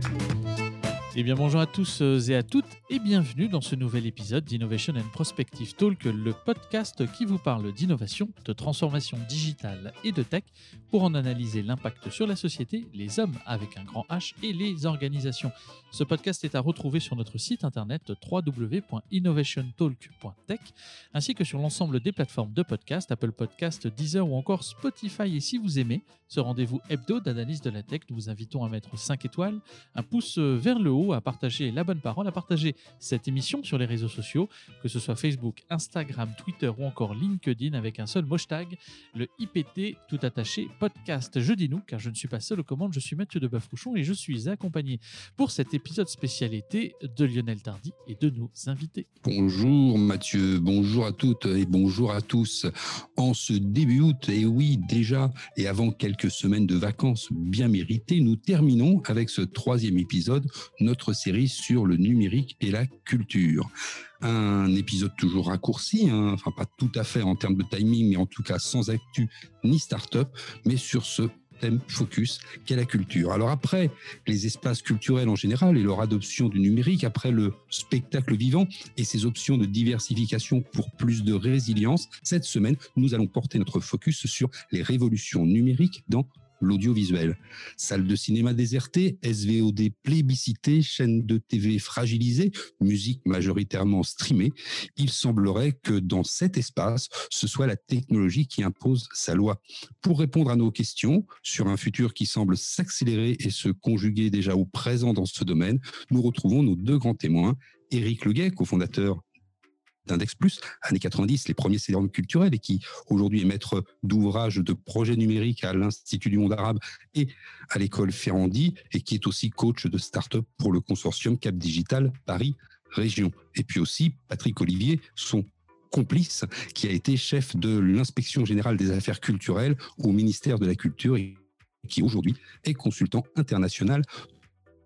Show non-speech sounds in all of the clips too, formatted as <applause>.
Thank you. Eh bien bonjour à tous euh, et à toutes et bienvenue dans ce nouvel épisode d'Innovation and Prospective Talk, le podcast qui vous parle d'innovation, de transformation digitale et de tech pour en analyser l'impact sur la société, les hommes avec un grand H et les organisations. Ce podcast est à retrouver sur notre site internet www.innovationtalk.tech ainsi que sur l'ensemble des plateformes de podcast, Apple Podcast, Deezer ou encore Spotify. Et si vous aimez ce rendez-vous hebdo d'analyse de la tech, nous vous invitons à mettre 5 étoiles, un pouce vers le haut à partager la bonne parole, à partager cette émission sur les réseaux sociaux, que ce soit Facebook, Instagram, Twitter ou encore LinkedIn avec un seul hashtag, le IPT tout attaché podcast. Je dis nous car je ne suis pas seul aux commandes, je suis Mathieu de Bafrouchon et je suis accompagné pour cet épisode spécialité de Lionel Tardy et de nos invités. Bonjour Mathieu, bonjour à toutes et bonjour à tous. En ce début août, et oui déjà, et avant quelques semaines de vacances bien méritées, nous terminons avec ce troisième épisode, notre série sur le numérique et la culture. Un épisode toujours raccourci, hein, enfin pas tout à fait en termes de timing, mais en tout cas sans actu ni start-up, mais sur ce thème focus qu'est la culture. Alors après les espaces culturels en général et leur adoption du numérique, après le spectacle vivant et ses options de diversification pour plus de résilience, cette semaine, nous allons porter notre focus sur les révolutions numériques dans l'audiovisuel. Salle de cinéma désertée, SVOD plébiscité, chaîne de TV fragilisée, musique majoritairement streamée, il semblerait que dans cet espace, ce soit la technologie qui impose sa loi. Pour répondre à nos questions sur un futur qui semble s'accélérer et se conjuguer déjà au présent dans ce domaine, nous retrouvons nos deux grands témoins, Éric Leguet, cofondateur d'Index Plus, années 90, les premiers sérum culturels et qui aujourd'hui est maître d'ouvrage de projets numériques à l'Institut du monde arabe et à l'école Ferrandi et qui est aussi coach de start-up pour le consortium Cap Digital Paris Région. Et puis aussi Patrick Olivier, son complice, qui a été chef de l'inspection générale des affaires culturelles au ministère de la Culture et qui aujourd'hui est consultant international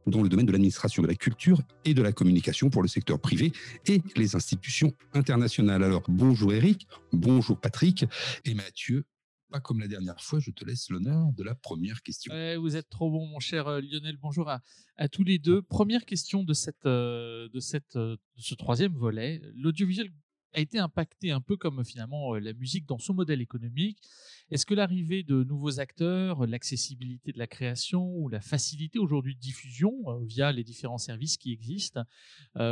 dans le domaine de l'administration de la culture et de la communication pour le secteur privé et les institutions internationales. Alors bonjour Eric, bonjour Patrick et Mathieu. Pas comme la dernière fois, je te laisse l'honneur de la première question. vous êtes trop bon, mon cher euh, Lionel. Bonjour à, à tous les deux. Première question de, cette, euh, de, cette, euh, de ce troisième volet. L'audiovisuel a été impacté un peu comme finalement la musique dans son modèle économique. Est-ce que l'arrivée de nouveaux acteurs, l'accessibilité de la création ou la facilité aujourd'hui de diffusion via les différents services qui existent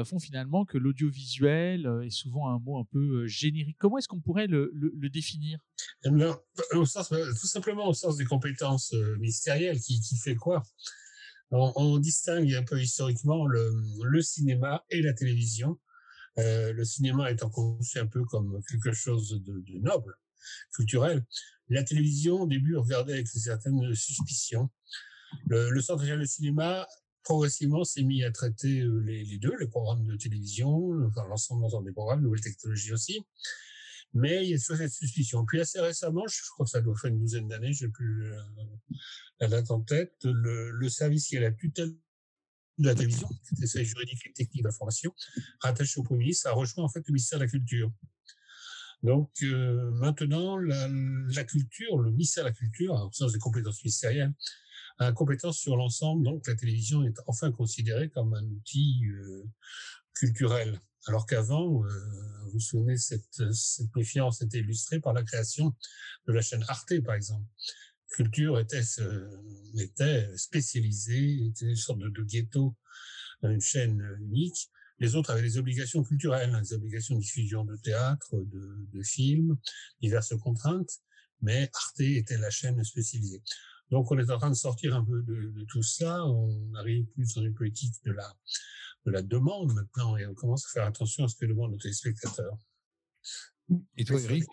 font finalement que l'audiovisuel est souvent un mot un peu générique? Comment est-ce qu'on pourrait le, définir? Eh Tout simplement au sens des compétences ministérielles qui, fait quoi? On, distingue un peu historiquement le cinéma et la télévision euh, le cinéma étant conçu un peu comme quelque chose de, noble, culturel. La télévision, au début, regardait avec une certaine suspicion. Le, Centre de cinéma, progressivement, s'est mis à traiter euh, les, deux, les programmes de télévision, enfin, l'ensemble des programmes, nouvelles technologies aussi. Mais il y a toujours cette suspicion. Puis assez récemment, je crois que ça doit faire une douzaine d'années, je n'ai plus euh, la date en tête, le, le service qui a la tutelle de la télévision, c'était sa juridique et technique d'information, rattaché au Premier ministre, a rejoint en fait le ministère de la Culture. Donc euh, maintenant, la, culture, le ministère de la Culture, au sens des compétences ministérielles, a compétence sur l'ensemble. Donc la télévision est enfin considérée comme un outil euh, culturel. Alors qu'avant, euh, vous vous souvenez, cette, cette méfiance était illustrée par la création de la chaîne Arte, par exemple culture était, était spécialisée, était une sorte de, ghetto, une chaîne unique. Les autres avaient des obligations culturelles, hein, des obligations de diffusion de théâtre, de, de films, diverses contraintes, mais Arte était la chaîne spécialisée. Donc on est en train de sortir un peu de, de tout ça, on arrive plus dans une politique de la, de la demande maintenant et on commence à faire attention à ce que demandent nos téléspectateurs. Et toi, Eric,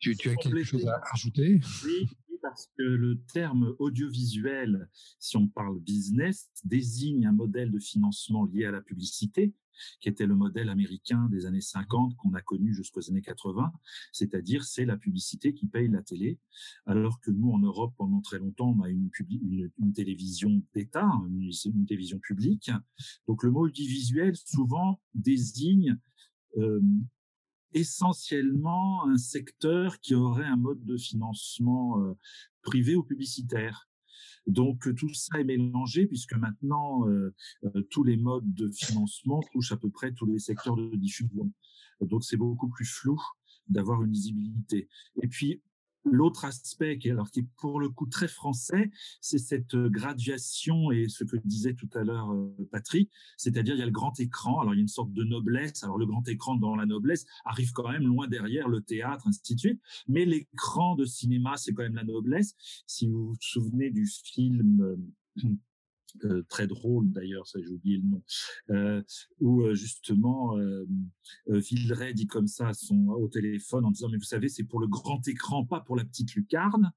tu, tu, as quelque chose à ajouter? Oui, parce que le terme audiovisuel, si on parle business, désigne un modèle de financement lié à la publicité, qui était le modèle américain des années 50 qu'on a connu jusqu'aux années 80, c'est-à-dire c'est la publicité qui paye la télé, alors que nous en Europe pendant très longtemps on a une, une, télévision d'État, une, télévision publique. Donc le mot audiovisuel souvent désigne euh, essentiellement un secteur qui aurait un mode de financement euh, privé ou publicitaire. Donc tout ça est mélangé puisque maintenant tous les modes de financement touchent à peu près tous les secteurs de diffusion. Donc c'est beaucoup plus flou d'avoir une lisibilité. Et puis L'autre aspect, qui est, alors, qui est pour le coup très français, c'est cette euh, graduation et ce que disait tout à l'heure euh, Patrick, c'est-à-dire il y a le grand écran, alors il y a une sorte de noblesse, alors le grand écran dans la noblesse arrive quand même loin derrière le théâtre, ainsi de suite, mais l'écran de cinéma, c'est quand même la noblesse. Si vous vous souvenez du film euh, très drôle d'ailleurs, ça j'ai oublié le nom, euh, où euh, justement euh, Villeray dit comme ça son, au téléphone en disant mais vous savez c'est pour le grand écran, pas pour la petite lucarne.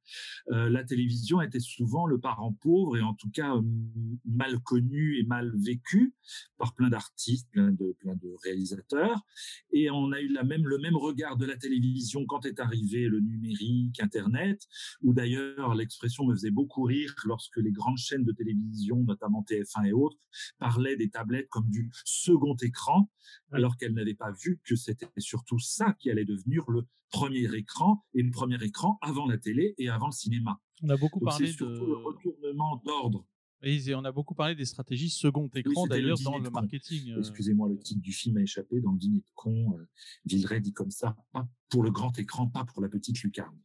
la télévision était souvent le parent pauvre et en tout cas mal connu et mal vécu par plein d'artistes, plein de réalisateurs. Et on a eu le même regard de la télévision quand est arrivé le numérique, Internet, où d'ailleurs l'expression me faisait beaucoup rire lorsque les grandes chaînes de télévision notamment TF1 et autres, parlaient des tablettes comme du second écran, alors qu'elles n'avaient pas vu que c'était surtout ça qui allait devenir le premier écran, et le premier écran avant la télé et avant le cinéma. On a beaucoup parlé de le retournement d'ordre. Et on a beaucoup parlé des stratégies second écran d'ailleurs dans le marketing. Euh. Excusez-moi, le titre du film a échappé dans le dîner de con. Euh, Villeray dit comme ça, pas pour le grand écran, pas pour la petite lucarne.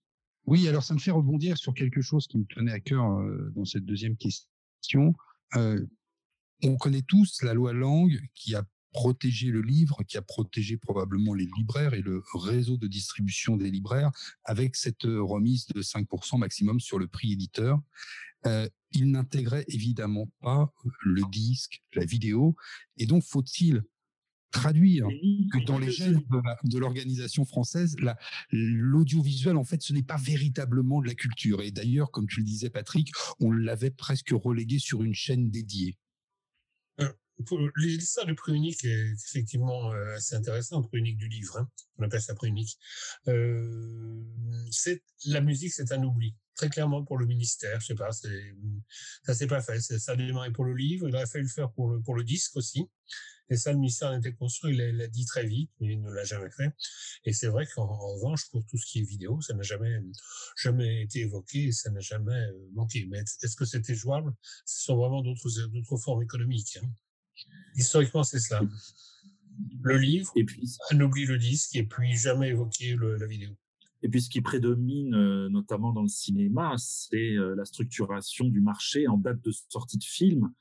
Oui, alors ça me fait rebondir sur quelque chose qui me tenait à cœur euh, dans cette deuxième question. On connaît tous la loi Langue qui a protégé le livre, qui a protégé probablement les libraires et le réseau de distribution des libraires avec cette remise de 5% maximum sur le prix éditeur. Il n'intégrait évidemment pas le disque, la vidéo, et donc faut-il traduire que dans les gènes de l'organisation française, l'audiovisuel, en fait, ce n'est pas véritablement de la culture. Et d'ailleurs, comme tu le disais, Patrick, on l'avait presque relégué sur une chaîne dédiée. Euh, l'histoire du prix unique est effectivement euh, assez intéressante, prix unique du livre, hein. on appelle ça prix unique. Euh, la musique, c'est un oubli très clairement pour le ministère. Je sais pas, ça s'est pas fait. Ça a démarré pour le livre, il aurait fallu le faire pour le, pour le disque aussi. Et ça, le ministère en était conscient, il l'a dit très vite, mais il ne l'a jamais fait. Et c'est vrai qu'en revanche, pour tout ce qui est vidéo, ça n'a jamais, jamais été évoqué et ça n'a jamais euh, manqué. Mais est-ce que c'était jouable? Ce sont vraiment d'autres, d'autres formes économiques. Hein. Historiquement, c'est cela. Le livre, et puis, on oublie le disque, et puis jamais évoqué la vidéo. Et puis ce qui prédomine, euh, notamment dans le cinéma, c'est euh, la structuration du marché en date de sortie de film.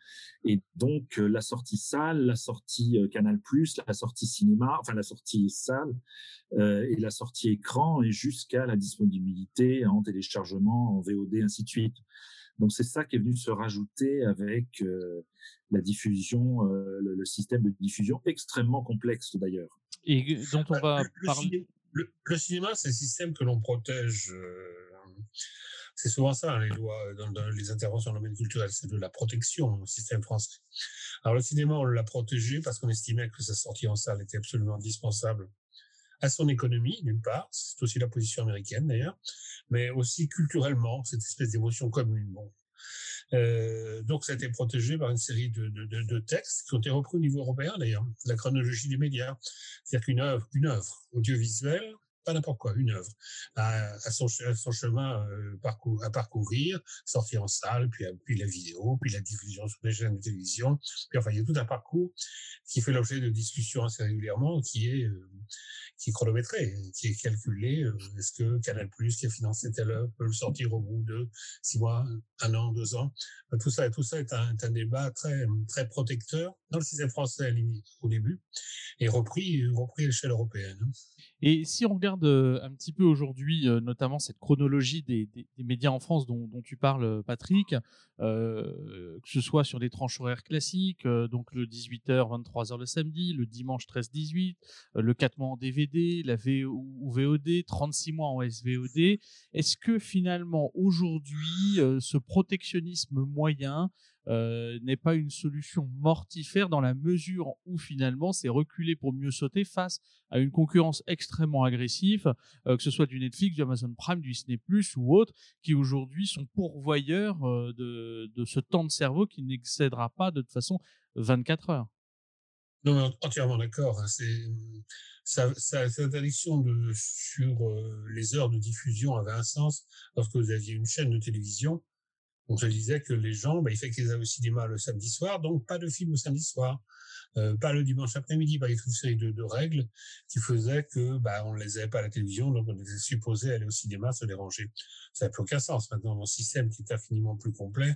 Et donc euh, la sortie salle, la sortie Canal+, la sortie cinéma, enfin la sortie salle et la sortie écran, et jusqu'à la disponibilité en téléchargement, en VOD, ainsi de suite. Donc c'est ça qui est venu se rajouter avec la diffusion, le, le, système de diffusion extrêmement complexe d'ailleurs. Et dont on va parler le, cinéma, c'est un système que l'on protège. Euh, c'est souvent ça, hein, les lois, dans, les interventions dans le domaine culturel, c'est de la protection, le système français. Alors le cinéma, on l'a protégé parce qu'on estimait que sa sortie en salle était absolument indispensable à son économie, d'une part, c'est aussi la position américaine d'ailleurs, mais aussi culturellement, cette espèce d'émotion commune. Euh, donc, ça a été protégé par une série de, de, textes qui ont été repris au niveau européen, d'ailleurs, la chronologie des médias. C'est-à-dire qu'une œuvre, une œuvre audiovisuelle pas n'importe quoi, une œuvre, à, son, chemin euh, à parcourir, sortir en salle, puis, puis la vidéo, puis la diffusion sur les chaînes de télévision. Puis enfin, il y a tout un parcours qui fait l'objet de discussions assez régulièrement, qui est euh, qui est chronométré, qui est calculé. Euh, est-ce que Canal Plus qui a financé telle œuvre peut le sortir au bout de six mois, un an, deux ans Tout ça, tout ça est un, un débat très très protecteur dans le système français au début et repris repris à l'échelle européenne. Hein. Et si on regarde un petit peu aujourd'hui, notamment cette chronologie des, médias en France dont, tu parles, Patrick, que ce soit sur des tranches horaires classiques, donc le 18h, 23h le samedi, le dimanche 13-18, le 4 mois en DVD, la VOD, 36 mois en SVOD, est-ce que finalement aujourd'hui, ce protectionnisme moyen euh, n'est pas une solution mortifère dans la mesure où finalement c'est reculer pour mieux sauter face à une concurrence extrêmement agressive, euh, que ce soit du Netflix, du Amazon Prime, du Disney Plus ou autres, qui aujourd'hui sont pourvoyeurs euh, de, ce temps de cerveau qui n'excédera pas de toute façon 24 heures. Non, entièrement d'accord. Hein. C'est cette interdiction de, sur les heures de diffusion avait un sens lorsque vous aviez une chaîne de télévision on se disait que les gens, bah, il fait qu'ils allaient au cinéma le samedi soir, donc pas de film le samedi soir. Euh, pas le dimanche après-midi, par une série de, règles qui faisaient que bah, on ne les avait pas à la télévision, donc on était supposé aller au cinéma se déranger. Ça n'a plus aucun sens. Maintenant, dans un système qui est infiniment plus complet,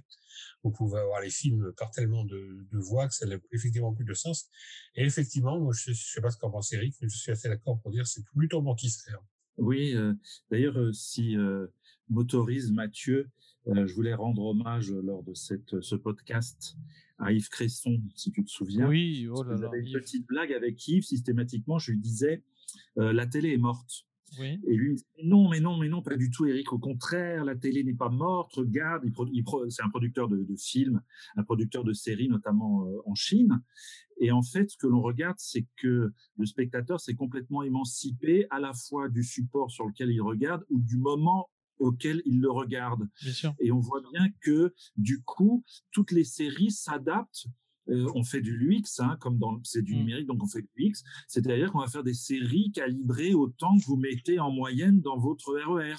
vous pouvez avoir les films par tellement de, de voix que ça n'a effectivement plus de sens. Et effectivement, moi, je ne sais pas ce qu'en pense Eric, mais je suis assez d'accord pour dire que c'est plutôt mortifère. Oui, euh, d'ailleurs, euh, si euh, m'autorise Mathieu, je voulais rendre hommage lors de cette, ce podcast à Yves Cresson, si tu te souviens. Oui, oh là là. une petite blague avec Yves, systématiquement, je lui disais la télé est morte. Oui. Et lui, non, mais non, mais non, pas du tout, Eric. Au contraire, la télé n'est pas morte. Regarde, il, c'est un producteur de, de, films, un producteur de séries, notamment en Chine. Et en fait, ce que l'on regarde, c'est que le spectateur s'est complètement émancipé à la fois du support sur lequel il regarde ou du moment auquel il le regarde. Et on voit bien que du coup, toutes les séries s'adaptent. Euh, on fait du l'UX, hein, comme dans c'est du mmh. numérique, donc on fait du l'UX. C'est-à-dire qu'on va faire des séries calibrées autant que vous mettez en moyenne dans votre RER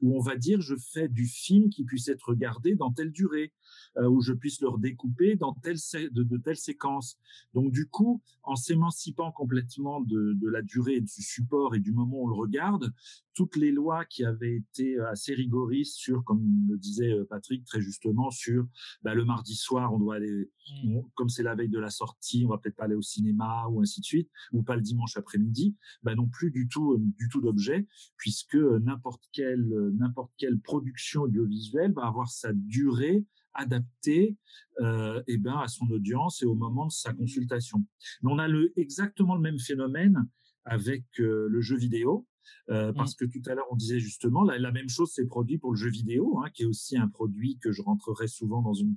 où on va dire je fais du film qui puisse être regardé dans telle durée, euh, où je puisse le redécouper dans telle de, de telles séquences. Donc du coup, en s'émancipant complètement de, de, la durée du support et du moment où on le regarde, toutes les lois qui avaient été assez rigoristes sur, comme le disait euh, Patrick très justement, sur bah, le mardi soir, on doit aller, mmh. comme c'est la veille de la sortie, on va peut-être pas aller au cinéma ou ainsi de suite, ou pas le dimanche après-midi, bah non plus du tout, du tout d'objet, puisque n'importe quelle n'importe quelle production audiovisuelle va avoir sa durée adaptée euh, eh ben, à son audience et au moment de sa consultation. Mais on a le, exactement le même phénomène avec euh, le jeu vidéo. Euh, mmh. parce que tout à l'heure on disait justement la, la même chose s'est produit pour le jeu vidéo, hein, qui est aussi un produit que je rentrerai souvent dans une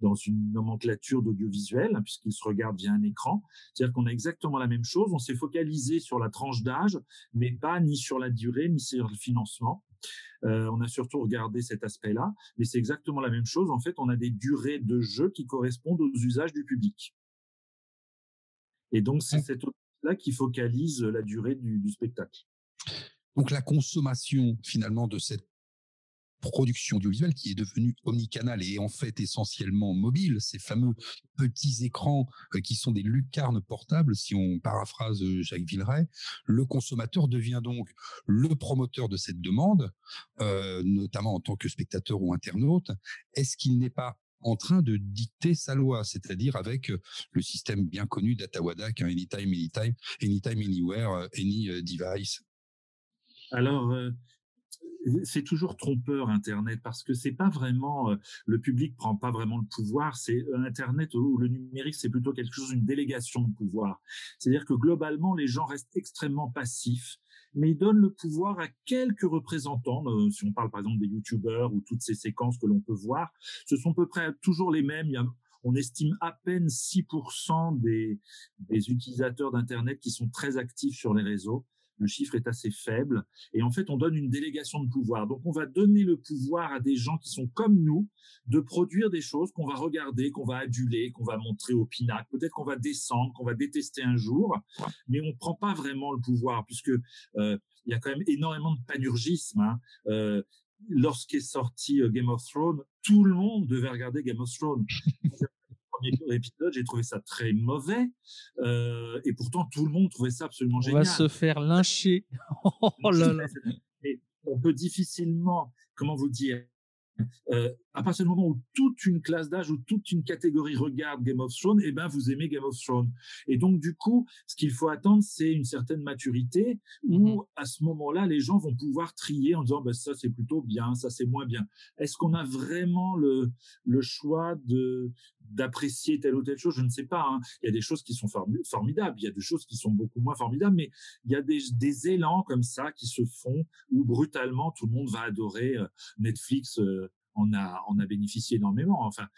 dans une nomenclature d'audiovisuel, hein, puisqu'il se regarde via un écran. C'est-à-dire qu'on a exactement la même chose. On s'est focalisé sur la tranche d'âge, mais pas ni sur la durée, ni sur le financement. Euh, on a surtout regardé cet aspect-là, mais c'est exactement la même chose. En fait, on a des durées de jeu qui correspondent aux usages du public. Et donc, c'est cette là qui focalise la durée du, du spectacle. Donc, la consommation, finalement, de cette production audiovisuelle qui est devenue omnicanal et en fait essentiellement mobile, ces fameux petits écrans euh, qui sont des lucarnes portables, si on paraphrase euh, Jacques Villeray, le consommateur devient donc le promoteur de cette demande, euh, notamment en tant que spectateur ou internaute. Est-ce qu'il n'est pas en train de dicter sa loi, c'est-à-dire avec le système bien connu d'Atawadak, hein, anytime, anytime, anytime, anywhere, any device. Alors, c'est toujours trompeur Internet parce que c'est pas vraiment le public prend pas vraiment le pouvoir. C'est Internet ou le numérique, c'est plutôt quelque chose une délégation de pouvoir. C'est-à-dire que globalement, les gens restent extrêmement passifs mais ils donnent le pouvoir à quelques représentants. si on parle par exemple des youtubeurs ou toutes ces séquences que l'on peut voir, ce sont à peu près toujours les mêmes. on estime à peine 6% des, des utilisateurs d'Internet qui sont très actifs sur les réseaux le chiffre est assez faible. Et en fait, on donne une délégation de pouvoir. Donc, on va donner le pouvoir à des gens qui sont comme nous de produire des choses qu'on va regarder, qu'on va aduler, qu'on va montrer au pinacle. Peut-être qu'on va descendre, qu'on va détester un jour, mais on ne prend pas vraiment le pouvoir puisque euh, y a quand même énormément de panurgisme. Hein. Euh, lorsqu'est sorti euh, Game of Thrones, tout le monde devait regarder Game of Thrones. <laughs> premier épisode, j'ai trouvé ça très mauvais. Euh, et pourtant, tout le monde trouvait ça absolument génial. On va se faire lyncher. <laughs> oh là là. on peut difficilement, comment vous dire, euh, à partir du moment où toute une classe d'âge ou toute une catégorie regarde Game of Thrones, eh ben vous aimez Game of Thrones. Et donc du coup, ce qu'il faut attendre, c'est une certaine maturité où mmh à ce moment-là, les gens vont pouvoir trier en disant ben, ça c'est plutôt bien, ça c'est moins bien. Est-ce qu'on a vraiment le, le choix de d'apprécier telle ou telle chose? Je ne sais pas. Hein. Il y a des choses qui sont formidables, il y a des choses qui sont beaucoup moins formidables, mais il y a des, des élans comme ça qui se font où brutalement tout le monde va adorer euh, Netflix. Euh, on a, on a bénéficié énormément. Enfin,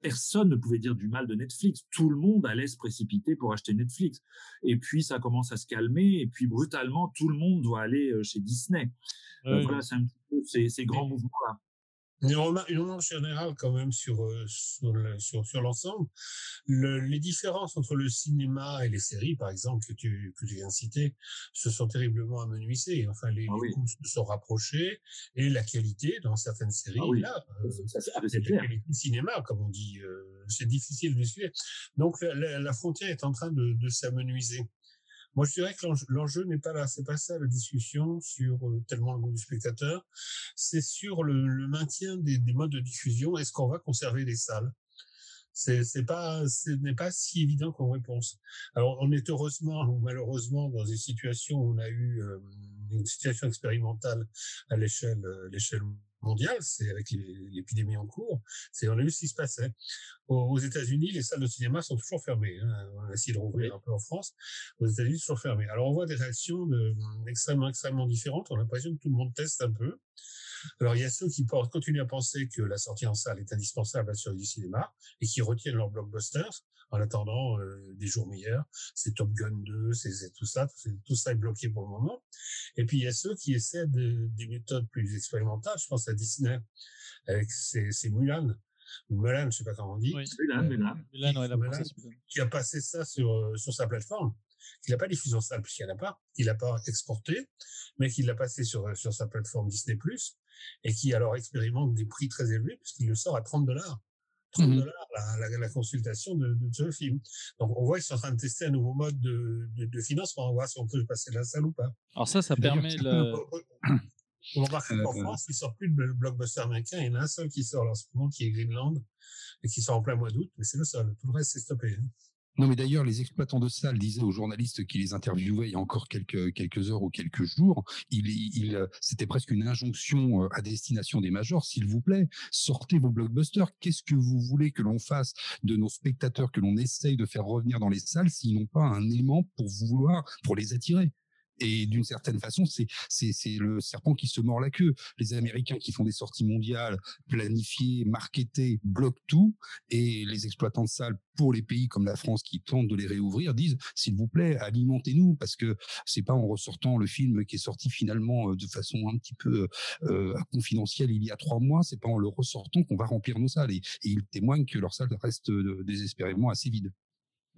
personne ne pouvait dire du mal de Netflix. Tout le monde allait se précipiter pour acheter Netflix. Et puis, ça commence à se calmer. Et puis, brutalement, tout le monde doit aller euh, chez Disney. voilà, c'est un petit peu ces, grands mouvements-là. Une remarque, générale quand même sur euh, sur sur, l'ensemble. les différences entre le cinéma et les séries, par exemple, que tu que tu viens de citer, se sont terriblement amenuisées. Enfin, les, ah coûts se sont rapprochés et la qualité dans certaines séries, ah là, euh, c'est la qualité cinéma, comme on dit. Euh, c'est difficile de suivre. Donc la, la, frontière est en train de, de s'amenuiser. Moi, je dirais que l'enjeu n'est pas là, c'est pas ça la discussion sur euh, tellement le goût du spectateur, c'est sur le, maintien des, modes de diffusion. Est-ce qu'on va conserver les salles? C'est pas ce n'est pas si évident comme réponse. Alors on est heureusement ou malheureusement dans une situation où on a eu euh, une situation expérimentale à l'échelle euh, l'échelle mondiale, c'est avec l'épidémie en cours, c'est on a vu ce qui se passait. Aux, États-Unis, les salles de cinéma sont toujours fermées. Hein. On a essayé de rouvrir un peu en France. Aux États-Unis, toujours fermées. Alors on voit des réactions de, extrêmement extrêmement différentes. On a l'impression que tout le monde teste un peu. Alors il y a ceux qui continuent à penser que la sortie en salle est indispensable à la survie du cinéma et qui retiennent leurs blockbusters en attendant euh, des jours meilleurs. C'est Top Gun 2, c'est tout ça, tout ça est bloqué pour le moment. Et puis il y a ceux qui essaient de, des méthodes plus expérimentales. Je pense à Disney avec ses, ses Mulan Mulan, je sais pas comment on dit. Oui, Mulan, Mulan. Mulan, ouais, la Qui a passé ça sur euh, sur sa plateforme. Qu'il n'a pas diffusé en salle puisqu'il n'y en a pas. Il l'a pas exporté, mais qu'il l'a passé sur euh, sur sa plateforme Disney+ et qui alors expérimente des prix très élevés puisqu'il le sort à 30 dollars. 30 mmh dollars la, la, consultation de, de, ce film. Donc on voit qu'ils sont en train de tester un nouveau mode de, de, de financement. On voit si on peut passer de la salle ou pas. Alors ça, ça permet le... On remarque qu'en euh, France, il sort plus de blockbuster américain. Il y en a un seul qui sort en ce moment, qui est Greenland, et qui sort en plein mois d'août, mais c'est le seul. Tout le reste, c'est stoppé. Hein. Non, mais d'ailleurs, les exploitants de salles disaient aux journalistes qui les interviewaient il y a encore quelques, heures ou quelques jours, il, il, c'était presque une injonction euh, à destination des majors, s'il vous plaît, sortez vos blockbusters. Qu'est-ce que vous voulez que l'on fasse de nos spectateurs, que l'on essaye de faire revenir dans les salles s'ils n'ont pas un élément pour vouloir, pour les attirer? Et d'une certaine façon, c'est le serpent qui se mord la queue. Les Américains qui font des sorties mondiales planifiées, marketées, bloquent tout, et les exploitants de salles pour les pays comme la France qui tentent de les réouvrir disent s'il vous plaît alimentez-nous parce que c'est pas en ressortant le film qui est sorti finalement euh, de façon un petit peu euh, confidentielle il y a trois mois, c'est pas en le ressortant qu'on va remplir nos salles et, ils témoignent que leurs salles restent euh, désespérément assez vides.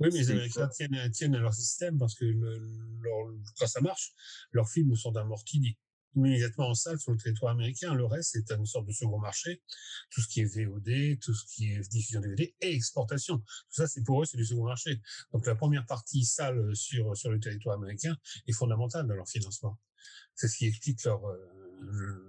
Oui, mais les Américains tiennent, tiennent, à leur système parce que le, leur, quand ça marche, leurs films sont amortis immédiatement en salle sur le territoire américain. Le reste, c'est une sorte de second marché. Tout ce qui est VOD, tout ce qui est diffusion DVD et exportation. Tout ça, c'est pour eux, c'est du second marché. Donc la première partie salle sur, sur le territoire américain est fondamentale dans leur financement. C'est ce qui explique leur, euh,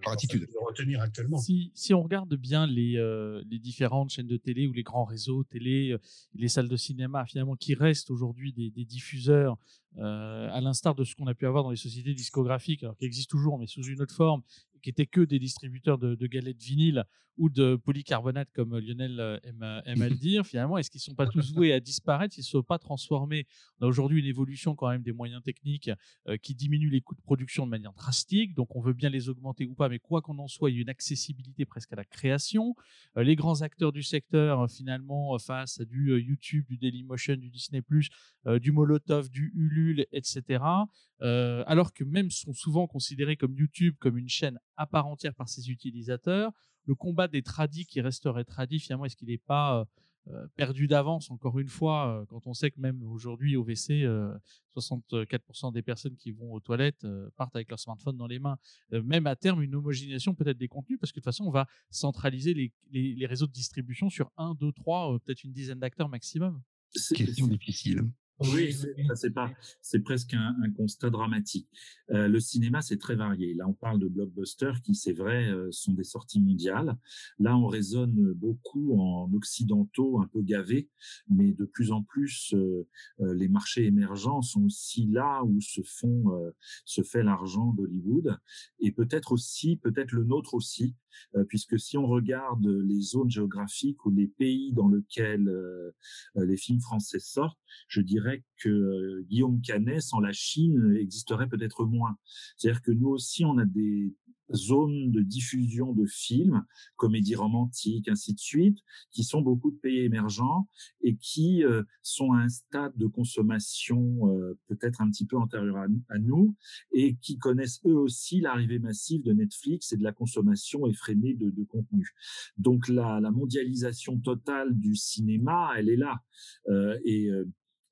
attitude. retenir actuellement. Si, si, on regarde bien les, euh, les différentes chaînes de télé ou les grands réseaux télé, euh, les salles de cinéma, finalement, qui restent aujourd'hui des, des, diffuseurs, euh, à l'instar de ce qu'on a pu avoir dans les sociétés discographiques, alors qui existent toujours, mais sous une autre forme, qui étaient que des distributeurs de, de galettes vinyle ou de polycarbonate, comme Lionel euh, aime, à le <laughs> dire, finalement, est-ce qu'ils ne sont pas tous voués à disparaître Ils ne sont pas transformés On a aujourd'hui une évolution quand même des moyens techniques euh, qui diminuent les coûts de production de manière drastique, donc on veut bien les augmenter ou pas, mais quoi qu'on en soit, il y a une accessibilité presque à la création. Euh, les grands acteurs du secteur, finalement, face à du YouTube, du Dailymotion, du Disney+, du Molotov, du Ulule, etc., alors que même sont souvent considérés comme YouTube comme une chaîne à part entière par ses utilisateurs. Le combat des tradis qui resterait tradis, finalement, est-ce qu'il n'est pas euh, euh, perdu d'avance, encore une fois, euh, quand on sait que même aujourd'hui au WC, 64% des personnes qui vont aux toilettes partent avec leur smartphone dans les mains. même à terme, une homogénéisation peut-être des contenus, parce que de toute façon, on va centraliser les, les réseaux de distribution sur un, deux, trois, peut-être une dizaine d'acteurs maximum. Question difficile. Oui, c'est pas, c'est presque un, constat dramatique. Euh, le cinéma, c'est très varié. Là, on parle de blockbusters qui, c'est vrai, euh, sont des sorties mondiales. Là, on raisonne beaucoup en occidentaux, un peu gavés, mais de plus en plus, euh, les marchés émergents sont aussi là où se font, se fait l'argent d'Hollywood, et peut-être aussi, peut-être le nôtre aussi, puisque si on regarde les zones géographiques ou les pays dans lesquels les films français sortent, je dirais que euh, Guillaume Canet sans la Chine existerait peut-être moins. C'est-à-dire que nous aussi, on a des zones de diffusion de films, comédies romantiques, ainsi de suite, qui sont beaucoup de pays émergents et qui euh, sont à un stade de consommation euh, peut-être un petit peu antérieur à, nous et qui connaissent eux aussi l'arrivée massive de Netflix et de la consommation effrénée de, de contenu. Donc la, la, mondialisation totale du cinéma, elle est là. Euh, et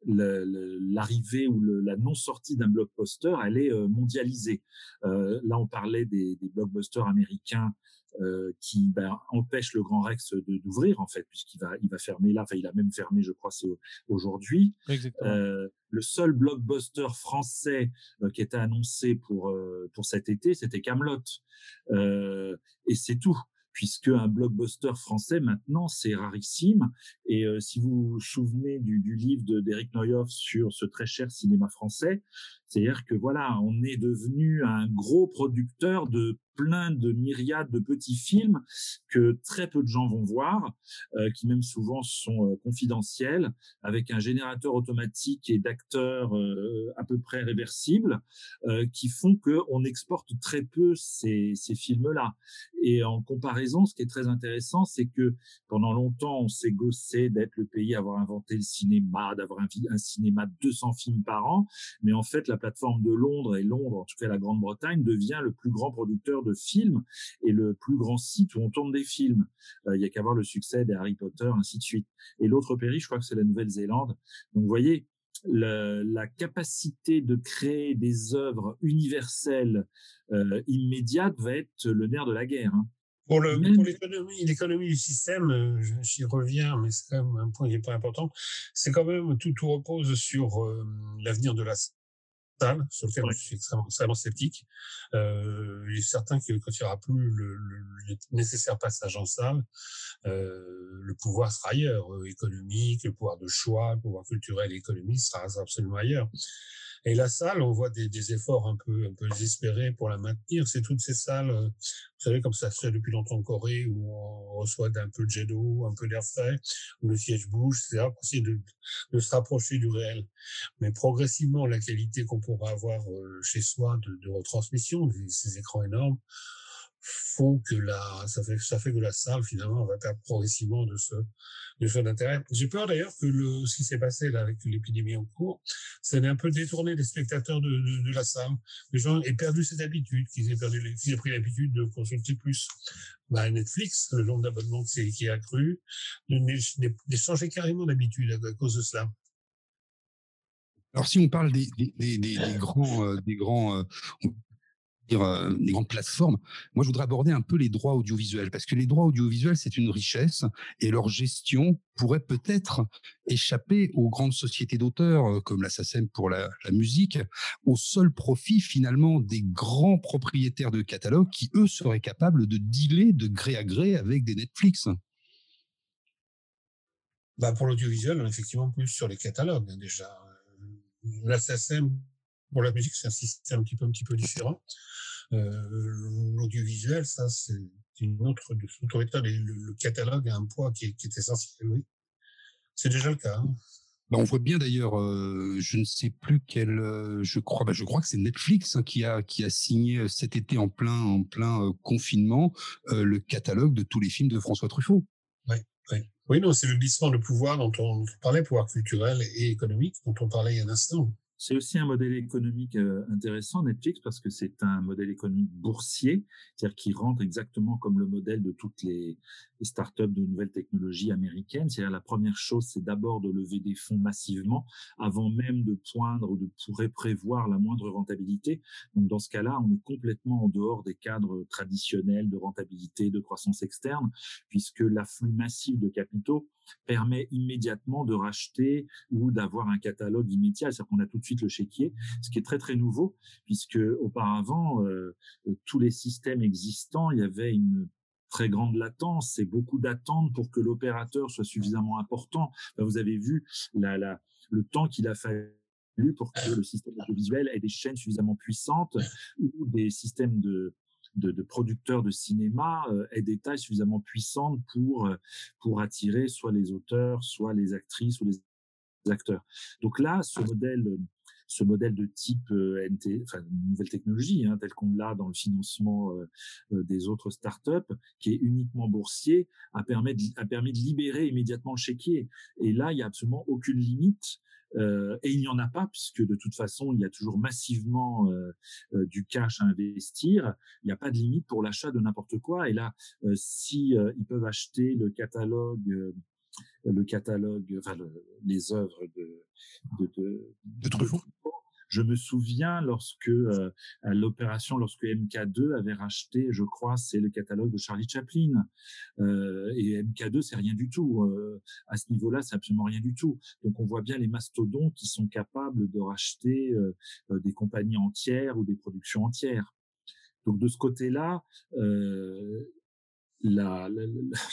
l'arrivée ou la non-sortie d'un blockbuster, elle est euh, mondialisée. Euh, là, on parlait des, des blockbusters américains euh, qui ben, empêchent le Grand Rex d'ouvrir en fait, puisqu'il va, il va fermer là. Enfin, il a même fermé, je crois, c'est aujourd'hui. Euh, le seul blockbuster français qui était annoncé pour pour cet été, c'était Camelot, et c'est tout puisque un blockbuster français maintenant c'est rarissime. Et euh, si vous vous souvenez du, du livre d'Eric Neuhoff sur ce très cher cinéma français, c'est-à-dire que voilà, on est devenu un gros producteur de plein de myriades de petits films que très peu de gens vont voir, euh, qui même souvent sont euh, confidentiels, avec un générateur automatique et d'acteurs euh, à peu près réversibles, qui font que on exporte très peu ces, ces films-là. Et en comparaison, ce qui est très intéressant, c'est que pendant longtemps, on s'est gossé d'être le pays à avoir inventé le cinéma, d'avoir un, un cinéma de 200 films par an, mais en fait, la plateforme de Londres et Londres, en tout cas la Grande-Bretagne, devient le plus grand producteur de films et le plus grand site où on tourne des films. Euh, il y a qu'à voir le succès des Harry Potter, ainsi de suite. Et l'autre pays, je crois que c'est la Nouvelle-Zélande. Donc, vous voyez, la capacité de créer des œuvres universelles euh, immédiates va être le nerf de la guerre. Hein. Pour l'économie, l'économie du système, euh, j'y reviens, mais c'est quand même un point qui est pas important. C'est quand même tout, tout repose sur euh, l'avenir de la salle, sur lequel je suis extrêmement, sceptique. Euh, il est certain que quand il n'y aura plus le, le, nécessaire passage en salle, euh, le pouvoir sera ailleurs, euh, économique, le pouvoir de choix, le pouvoir culturel et économique sera absolument ailleurs. Et la salle, on voit des, des, efforts un peu, un peu désespérés pour la maintenir. C'est toutes ces salles, euh, vous savez, comme ça se fait depuis longtemps en Corée, où on reçoit d'un peu de jet d'eau, un peu d'air frais, où le siège bouge, c'est essayer de, de se rapprocher du réel. Mais progressivement, la qualité qu'on pourra avoir euh, chez soi de, de retransmission, ces écrans énormes, font que la, ça fait, ça fait que la salle, finalement, va perdre progressivement de ce, de son intérêt. J'ai peur d'ailleurs que le, ce qui s'est passé avec l'épidémie en cours, ça ait un peu détourné les spectateurs de, de, la salle. Les gens aient perdu cette habitude, qu'ils aient perdu, qu'ils aient pris l'habitude de consulter plus. Bah, Netflix, le nombre d'abonnements qui, qui est accru, de changer carrément d'habitude à, cause de cela. Alors, si on parle des, des, des, des grands, euh, grands euh, euh, les grandes plateformes. Moi, je voudrais aborder un peu les droits audiovisuels parce que les droits audiovisuels, c'est une richesse et leur gestion pourrait peut-être échapper aux grandes sociétés d'auteurs euh, comme la pour la, la, musique, au seul profit finalement des grands propriétaires de catalogues qui, eux, seraient capables de dealer de gré à gré avec des Netflix. Bah pour l'audiovisuel, effectivement, plus sur les catalogues hein, déjà. La SACEM pour la musique, c'est un système un petit peu, un petit peu différent. Euh, L'audiovisuel, ça, c'est une autre, autre état. Le, le, catalogue a un poids qui est, qui est essentiel, oui. C'est déjà le cas. Hein. Bah, on voit bien d'ailleurs, euh, je ne sais plus quel, euh, je crois, bah, je crois que c'est Netflix hein, qui a qui a signé cet été en plein en plein euh, confinement le catalogue de tous les films de François Truffaut. Oui, oui. Oui, non, c'est le glissement de pouvoir dont on parlait, pouvoir culturel et économique, dont on parlait il y a un instant. C'est aussi un modèle économique euh, intéressant, Netflix, parce que c'est un modèle économique boursier, c'est-à-dire qui rentre exactement comme le modèle de toutes les, startups de nouvelles technologies américaines. C'est-à-dire la première chose, c'est d'abord de lever des fonds massivement avant même de poindre ou de pourrait prévoir la moindre rentabilité. Donc dans ce cas-là, on est complètement en dehors des cadres traditionnels de rentabilité, de croissance externe, puisque l'afflux massif de capitaux permet immédiatement de racheter ou d'avoir un catalogue immédiat. C'est-à-dire qu'on a tout de le chéquier, ce qui est très très nouveau, puisque auparavant, euh, tous les systèmes existants, il y avait une très grande latence et beaucoup d'attentes pour que l'opérateur soit suffisamment important. vous avez vu la, le temps qu'il a fallu pour que le système audiovisuel ait des chaînes suffisamment puissantes ou des systèmes de, de, producteurs de cinéma euh, aient des tailles suffisamment puissantes pour, euh, pour attirer soit les auteurs, soit les actrices ou les acteurs. Donc là, ce modèle ce modèle de type NT, enfin nouvelle technologie, hein, tel qu'on l'a dans le financement des autres startups, qui est uniquement boursier, a permis, de, a permis de libérer immédiatement le chéquier. Et là, il n'y a absolument aucune limite. Euh, et il n'y en a pas puisque de toute façon, il y a toujours massivement euh, euh, du cash à investir. Il n'y a pas de limite pour l'achat de n'importe quoi. Et là, si ils peuvent acheter le catalogue, le catalogue, enfin les œuvres de de, de, de Truffaut je me souviens lorsque euh, l'opération, lorsque MK2 avait racheté, je crois, c'est le catalogue de Charlie Chaplin. Euh, et MK2, c'est rien du tout. Euh, à ce niveau-là, c'est absolument rien du tout. Donc on voit bien les mastodontes qui sont capables de racheter des compagnies entières ou des productions entières. Donc de ce côté-là, euh, la, la,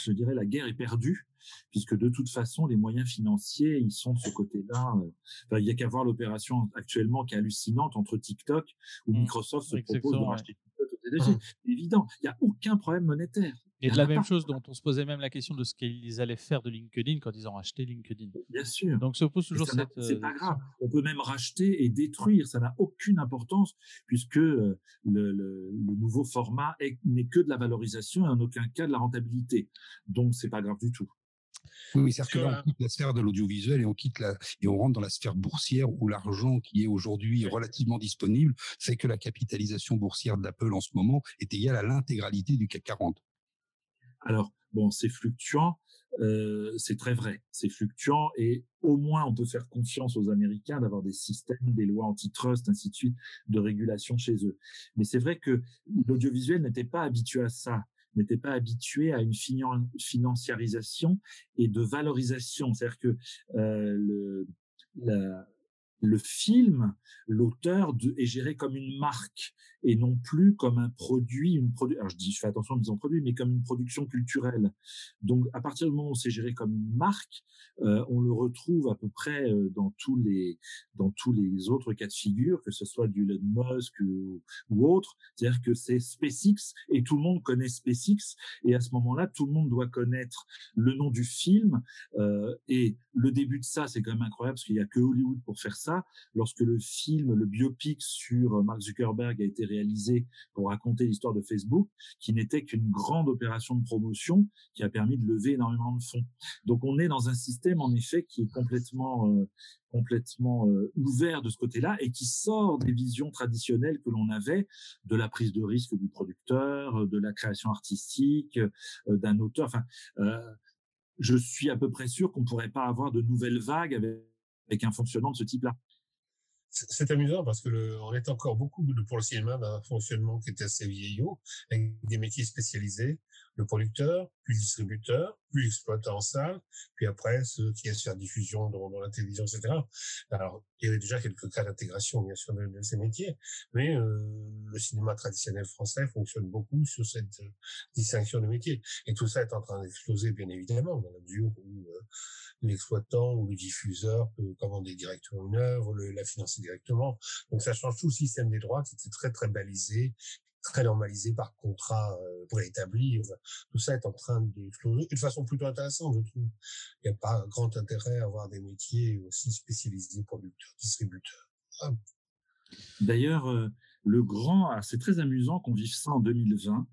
je dirais la guerre est perdue puisque de toute façon les moyens financiers ils sont de ce côté-là. Euh, enfin, il y a qu'à voir l'opération actuellement qui est hallucinante entre TikTok où mmh. Microsoft se propose de racheter TDG. Mmh. Évident, il n'y a aucun problème monétaire. Et de la même chose dont on se posait même la question de ce qu'ils allaient faire de LinkedIn quand ils ont racheté LinkedIn. Bien sûr. Donc se pose toujours cette. C'est pas euh, grave. On peut même racheter et détruire. Ça n'a aucune importance puisque euh, le, le, le nouveau format n'est que de la valorisation et en aucun cas de la rentabilité. Donc c'est pas grave du tout. Oui, c'est-à-dire que là, on quitte la sphère de l'audiovisuel et on quitte la, et on rentre dans la sphère boursière où l'argent qui est aujourd'hui relativement disponible fait que la capitalisation boursière d'Apple en ce moment est égale à l'intégralité du CAC 40. Alors, bon, c'est fluctuant, euh, c'est très vrai, c'est fluctuant et au moins on peut faire confiance aux Américains d'avoir des systèmes, des lois antitrust, ainsi de suite, de régulation chez eux. Mais c'est vrai que l'audiovisuel n'était pas habitué à ça n'était pas habitué à une financiarisation et de valorisation. C'est-à-dire que euh, le, film, l'auteur est géré comme une marque et non plus comme un produit, une produit. Alors je dis, je fais attention en disant produit, mais comme une production culturelle. Donc à partir du moment où c'est géré comme une marque, euh, on le retrouve à peu près euh, dans tous les dans tous les autres cas de figure, que ce soit du Elon Musk ou, ou autre. C'est-à-dire que c'est SpaceX et tout le monde connaît SpaceX et à ce moment-là, tout le monde doit connaître le nom du film euh, et le début de ça, c'est quand même incroyable parce qu'il y a que Hollywood pour faire ça lorsque le film, le biopic sur Mark Zuckerberg a été réalisé pour raconter l'histoire de Facebook, qui n'était qu'une grande opération de promotion qui a permis de lever énormément de fonds. Donc on est dans un système en effet qui est complètement euh, complètement euh, ouvert de ce côté-là et qui sort des visions traditionnelles que l'on avait de la prise de risque du producteur, de la création artistique, euh, d'un auteur. Enfin, je suis à peu près sûr qu'on pourrait pas avoir de nouvelles vagues avec un fonctionnement de ce type-là. C'est amusant parce que le, on est encore beaucoup pour le cinéma d'un fonctionnement qui était assez vieillot, avec des métiers spécialisés, le producteur, puis le distributeur, puis l'exploitant en salle, puis après ceux qui se faire diffusion dans, dans, la télévision, etc. Alors, il y avait déjà quelques cas d'intégration, bien sûr, de, ces métiers, mais euh, le cinéma traditionnel français fonctionne beaucoup sur cette euh, distinction de métiers. Et tout ça est en train d'exploser, bien évidemment, dans la mesure où euh, l'exploitant ou le diffuseur peut commander directement une œuvre, la financer directement. Donc ça change tout le système des droits qui était très très balisé, très normalisé par contrat euh, préétabli. tout ça est en train d'exploser de façon plutôt intéressante, je trouve. Il n'y a pas grand intérêt à avoir des métiers aussi spécialisés, producteurs, distributeurs. D'ailleurs, euh, le grand, c'est très amusant qu'on vive ça en 2020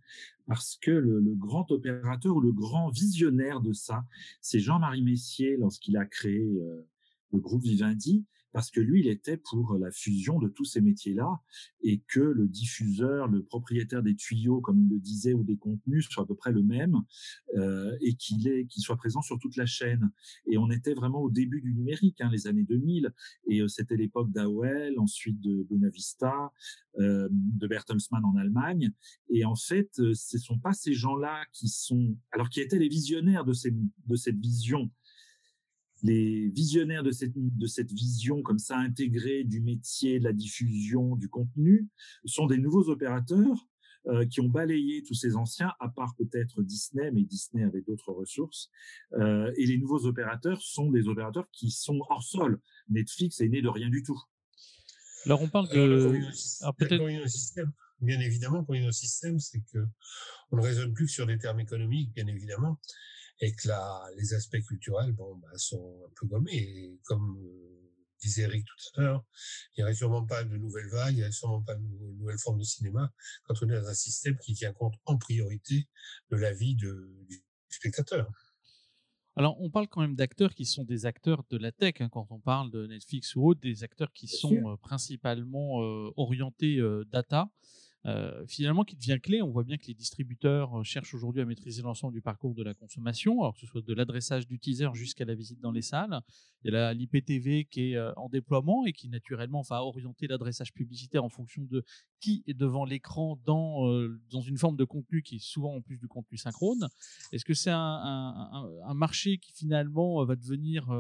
parce que le, le, grand opérateur ou le grand visionnaire de ça, c'est Jean-Marie Messier lorsqu'il a créé euh, le groupe Vivendi parce que lui, il était pour la fusion de tous ces métiers-là et que le diffuseur, le propriétaire des tuyaux, comme il le disait, ou des contenus soit à peu près le même euh, et qu'il est, qu'il soit présent sur toute la chaîne. Et on était vraiment au début du numérique, hein, les années 2000, et euh, c'était l'époque d'AOL, ensuite de Bonavista, euh, de Bertelsmann en Allemagne. Et en fait, euh, ce sont pas ces gens-là qui sont, alors qui étaient les visionnaires de, ces, de cette vision les visionnaires de cette, de cette vision comme ça intégrée du métier, de la diffusion, du contenu, sont des nouveaux opérateurs euh, qui ont balayé tous ces anciens, à part peut-être Disney, mais Disney avait d'autres ressources. Euh, et les nouveaux opérateurs sont des opérateurs qui sont hors sol. Netflix est né de rien du tout. Alors on parle de... Alors, peut-être... Bien évidemment, quand il y a un système, c'est que on ne raisonne plus sur des termes économiques, bien évidemment et que là, les aspects culturels bon, bah, sont un peu gommés. Et comme euh, disait Eric tout à l'heure, il n'y aurait sûrement pas de nouvelles vagues, il n'y aurait sûrement pas de nouvelles formes de cinéma quand on est dans un système qui tient compte en priorité de la vie du spectateur. Alors, on parle quand même d'acteurs qui sont des acteurs de la tech, hein, quand on parle de Netflix ou autre, des acteurs qui sont euh, principalement euh, orientés data. Euh, finalement qui devient clé. On voit bien que les distributeurs euh, cherchent aujourd'hui à maîtriser l'ensemble du parcours de la consommation, alors que ce soit de l'adressage du teaser jusqu'à la visite dans les salles. Il y a l'IPTV qui est euh, en déploiement et qui naturellement va orienter l'adressage publicitaire en fonction de qui est devant l'écran dans, dans une forme de contenu qui est souvent en plus du contenu synchrone. Est-ce que c'est un, marché qui finalement va devenir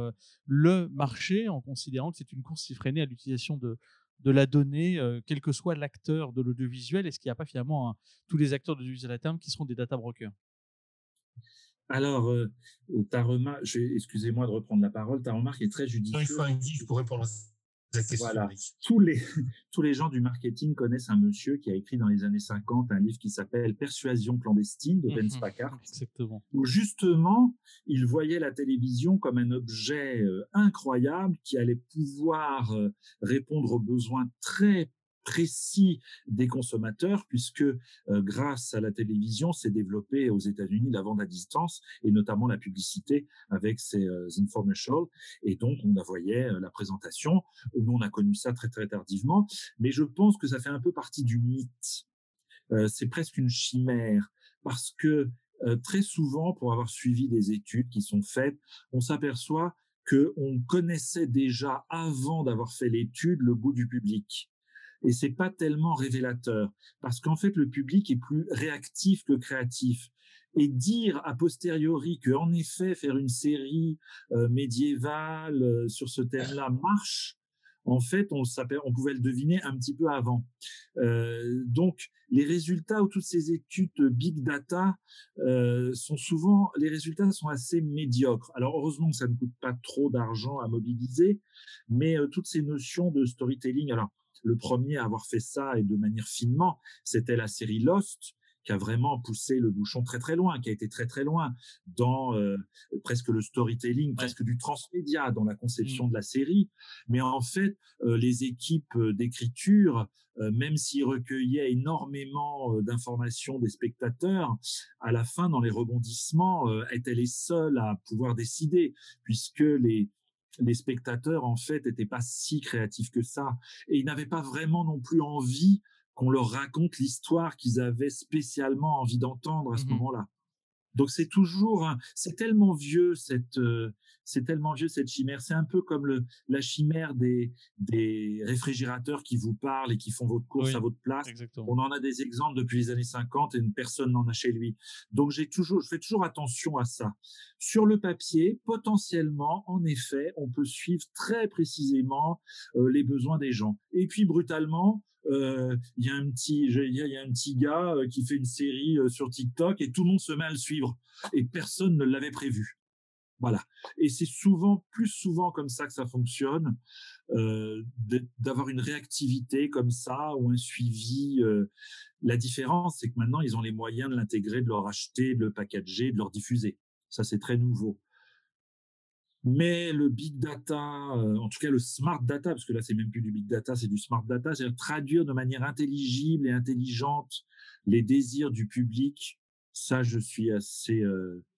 le marché en considérant que c'est une course effrénée à l'utilisation de, de la donnée, euh, quel que soit l'acteur de l'audiovisuel Est-ce qu'il n'y a pas finalement tous les acteurs de l'audiovisuel à terme qui seront des data brokers? Alors, euh, ta remarque, excusez-moi de reprendre la parole, ta remarque est très judicieuse. Il faut un geek pour répondre voilà. Tous les, <laughs> tous les gens du marketing connaissent un monsieur qui a écrit dans les années 50 un livre qui s'appelle Persuasion clandestine de Ben Packard. Exactement. Où justement, il voyait la télévision comme un objet euh, incroyable qui allait pouvoir euh, répondre aux besoins très précis des consommateurs, puisque euh, grâce à la télévision, s'est développé aux États-Unis la vente à distance et notamment la publicité avec ces euh, infomercials. Et donc, on voyait euh, la présentation. Nous, on a connu ça très, très tardivement. Mais je pense que ça fait un peu partie du mythe. c'est presque une chimère parce que très souvent, pour avoir suivi des études qui sont faites, on s'aperçoit que on connaissait déjà avant d'avoir fait l'étude le goût du public et c'est pas tellement révélateur parce qu'en fait le public est plus réactif que créatif et dire a posteriori que en effet faire une série euh, médiévale euh, sur ce thème-là marche en fait, on, on pouvait le deviner un petit peu avant. Euh, donc, les résultats ou toutes ces études big data sont souvent, les résultats sont assez médiocres. Alors, heureusement que ça ne coûte pas trop d'argent à mobiliser, mais toutes ces notions de storytelling, alors, le premier à avoir fait ça et de manière finement, c'était la série Lost, qui a vraiment poussé le bouchon très très loin, qui a été très très loin dans euh, presque le storytelling, presque du transmédia dans la conception mmh. de la série. Mais en fait, euh, les équipes euh, d'écriture, même s'ils recueillaient énormément d'informations des spectateurs, à la fin, dans les rebondissements, étaient les seuls à pouvoir décider, puisque les les spectateurs, en fait, n'étaient pas si créatifs que ça. Et ils n'avaient pas vraiment non plus envie qu'on leur raconte l'histoire qu'ils avaient spécialement envie d'entendre à ce mmh moment-là. Donc c'est toujours, c'est tellement vieux cette, euh, c'est tellement vieux cette chimère. C'est un peu comme le, la chimère des, des réfrigérateurs qui vous parlent et qui font votre course à votre place. On en a des exemples depuis les années 50 et une personne n'en a chez lui. Donc j'ai toujours, je fais toujours attention à ça. Sur le papier, potentiellement, en effet, on peut suivre très précisément euh, les besoins des gens. Et puis brutalement, il y a un petit, il y a un petit gars euh, qui fait une série sur TikTok et tout le monde se met à le suivre et personne ne l'avait prévu. Voilà. Et c'est souvent, plus souvent comme ça que ça fonctionne, euh, d'avoir une réactivité comme ça ou un suivi. Euh. La différence, c'est que maintenant, ils ont les moyens de l'intégrer, de le racheter, de le packager, de le diffuser. Ça, c'est très nouveau. Mais le big data, euh, en tout cas le smart data, parce que là, c'est même plus du big data, c'est du smart data, c'est traduire de manière intelligible et intelligente les désirs du public. Ça, je suis assez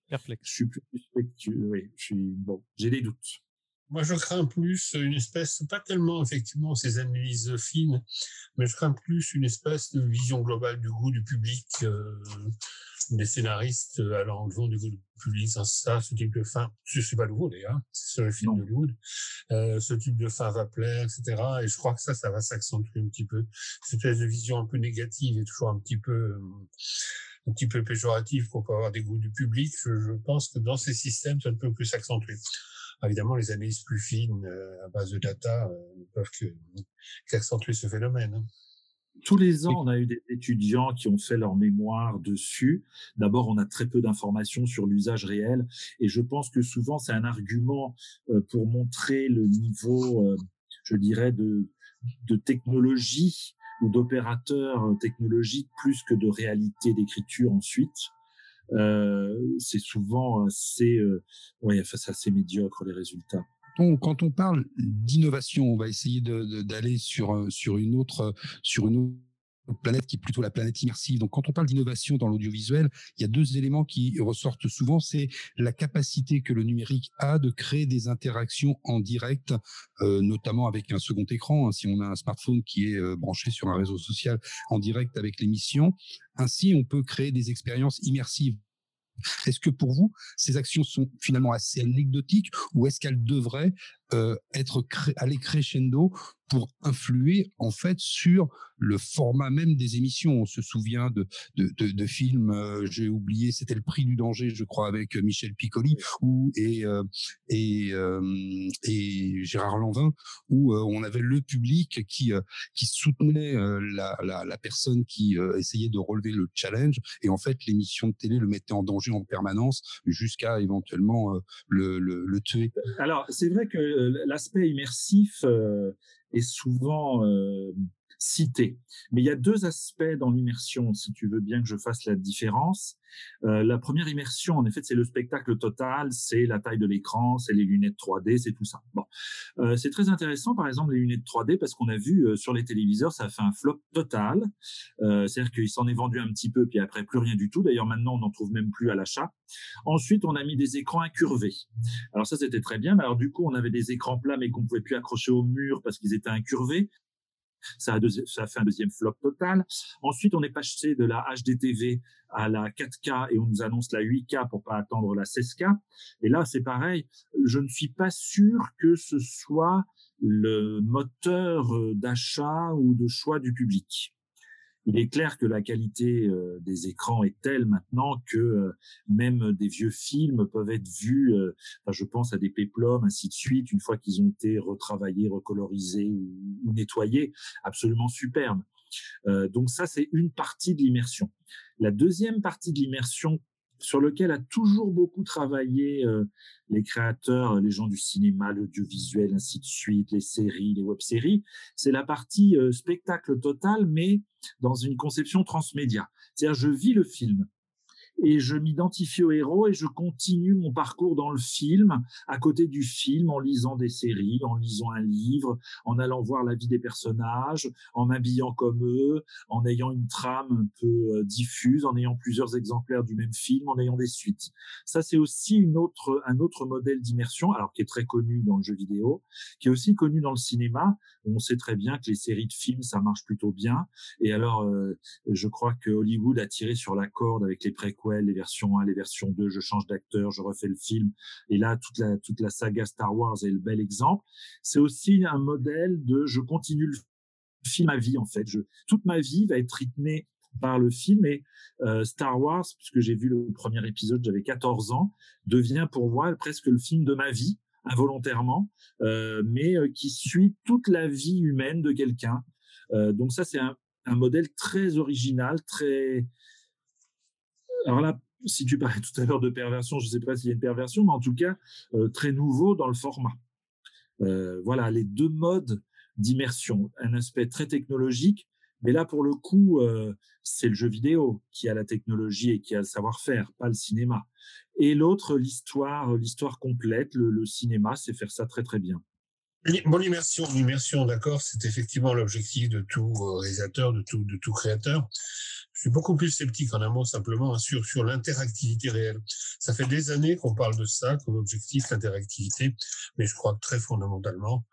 Perplexe. Je suis plus oui, je suis bon, j'ai des doutes. Moi, je crains plus une espèce, pas tellement effectivement ces analyses fines, mais je crains plus une espèce de vision globale du goût du public, euh, des scénaristes allant au fond du goût du public, ça, ce type de fin, ce n'est pas nouveau d'ailleurs, c'est sur le film d'Hollywood, euh, ce type de fin va plaire, etc. Et je crois que ça, ça va s'accentuer un petit peu. Cette espèce de vision un peu négative et toujours un petit peu, euh, un petit peu péjoratif qu'on peut avoir des goûts du public, je, pense que dans ces systèmes, ça ne peut plus s'accentuer. Évidemment, les analyses plus fines euh, à base de data euh, ne peuvent qu'accentuer ce phénomène. Hein. Tous les ans, on a eu des étudiants qui ont fait leur mémoire dessus. D'abord, on a très peu d'informations sur l'usage réel, et je pense que souvent c'est un argument euh, pour montrer le niveau, je dirais, de, de technologie ou d'opérateurs euh, technologiques plus que de réalité d'écriture ensuite. Euh, c'est souvent assez, euh, ouais, enfin, assez médiocre les résultats. On, quand on parle d'innovation, on va essayer d'aller une autre, sur une autre planète qui est plutôt la planète immersive. Donc, quand on parle d'innovation dans l'audiovisuel, il y a deux éléments qui ressortent souvent. C'est la capacité que le numérique a de créer des interactions en direct, euh, notamment avec un second écran. Hein, si on a un smartphone qui est euh, branché sur un réseau social en direct avec l'émission, ainsi on peut créer des expériences immersives est-ce que pour vous, ces actions sont finalement assez anecdotiques ou est-ce qu'elles devraient euh, être aller crescendo pour influer en fait sur le format même des émissions. On se souvient de, de, de, de films, euh, j'ai oublié, c'était le prix du danger, je crois, avec Michel Piccoli ou et euh, et, euh, et Gérard Lanvin, où on avait le public qui qui soutenait la, la, la, personne qui essayait de relever le challenge, et en fait l'émission de télé le mettait en danger en permanence jusqu'à éventuellement le, le, le tuer. Alors c'est vrai que l'aspect immersif est souvent cité. Mais il y a deux aspects dans l'immersion, si tu veux bien que je fasse la différence. Euh, la première immersion, en effet, c'est le spectacle total, c'est la taille de l'écran, c'est les lunettes 3D, c'est tout ça. Bon, euh, c'est très intéressant, par exemple, les lunettes 3D, parce qu'on a vu euh, sur les téléviseurs, ça a fait un flop total. C'est-à-dire qu'il s'en est vendu un petit peu, puis après plus rien du tout. D'ailleurs, maintenant, on n'en trouve même plus à l'achat. Ensuite, on a mis des écrans incurvés. Alors ça, c'était très bien. Mais alors du coup, on avait des écrans plats, mais qu'on pouvait plus accrocher au mur parce qu'ils étaient incurvés. Ça a, fait un deuxième flop total. Ensuite, on est passé de la HDTV à la 4K et on nous annonce la 8K pour pas attendre la 16K. Et là, c'est pareil. Je ne suis pas sûr que ce soit le moteur euh, d'achat ou de choix du public il est clair que la qualité euh, des écrans est telle maintenant que euh, même des vieux films peuvent être vus, euh, je pense à des péplums, ainsi de suite, une fois qu'ils ont été retravaillés, recolorisés ou, nettoyés, absolument superbes. donc ça, c'est une partie de l'immersion. La deuxième partie de l'immersion sur lequel a toujours beaucoup travaillé euh, les créateurs, les gens du cinéma, l'audiovisuel, ainsi de suite, les séries, les web-séries, c'est la partie euh, spectacle total, mais dans une conception transmédia. C'est-à-dire, je vis le film, et je m'identifie au héros et je continue mon parcours dans le film, à côté du film, en lisant des séries, en lisant un livre, en allant voir la vie des personnages, en m'habillant comme eux, en ayant une trame un peu euh, diffuse, en ayant plusieurs exemplaires du même film, en ayant des suites. Ça, c'est aussi une autre, un autre modèle d'immersion, alors qui est très connu dans le jeu vidéo, qui est aussi connu dans le cinéma. On sait très bien que les séries de films, ça marche plutôt bien. Et alors, euh, je crois que Hollywood a tiré sur la corde avec les préquels les versions 1, les versions 2, je change d'acteur, je refais le film. Et là, toute la, toute la saga Star Wars est le bel exemple. C'est aussi un modèle de je continue le film à vie, en fait. Je, toute ma vie va être rythmée par le film et euh, Star Wars, puisque j'ai vu le premier épisode, j'avais 14 ans, devient pour moi presque le film de ma vie, involontairement, euh, mais euh, qui suit toute la vie humaine de quelqu'un. donc ça, c'est un, un, modèle très original, très alors là, si tu parlais tout à l'heure de perversion, je ne sais pas s'il y a une perversion, mais en tout cas, euh, très nouveau dans le format. Euh, voilà, les deux modes d'immersion. Un aspect très technologique, mais là, pour le coup, euh, c'est le jeu vidéo qui a la technologie et qui a le savoir-faire, pas le cinéma. Et l'autre, l'histoire, l'histoire complète, le, cinéma, c'est faire ça très très bien. Bon, l'immersion, l'immersion, d'accord, c'est effectivement l'objectif de tout réalisateur, de tout, de tout créateur je suis beaucoup plus sceptique en amont simplement sur, sur l'interactivité réelle. Ça fait des années qu'on parle de ça comme objectif, l'interactivité, mais je crois que très fondamentalement,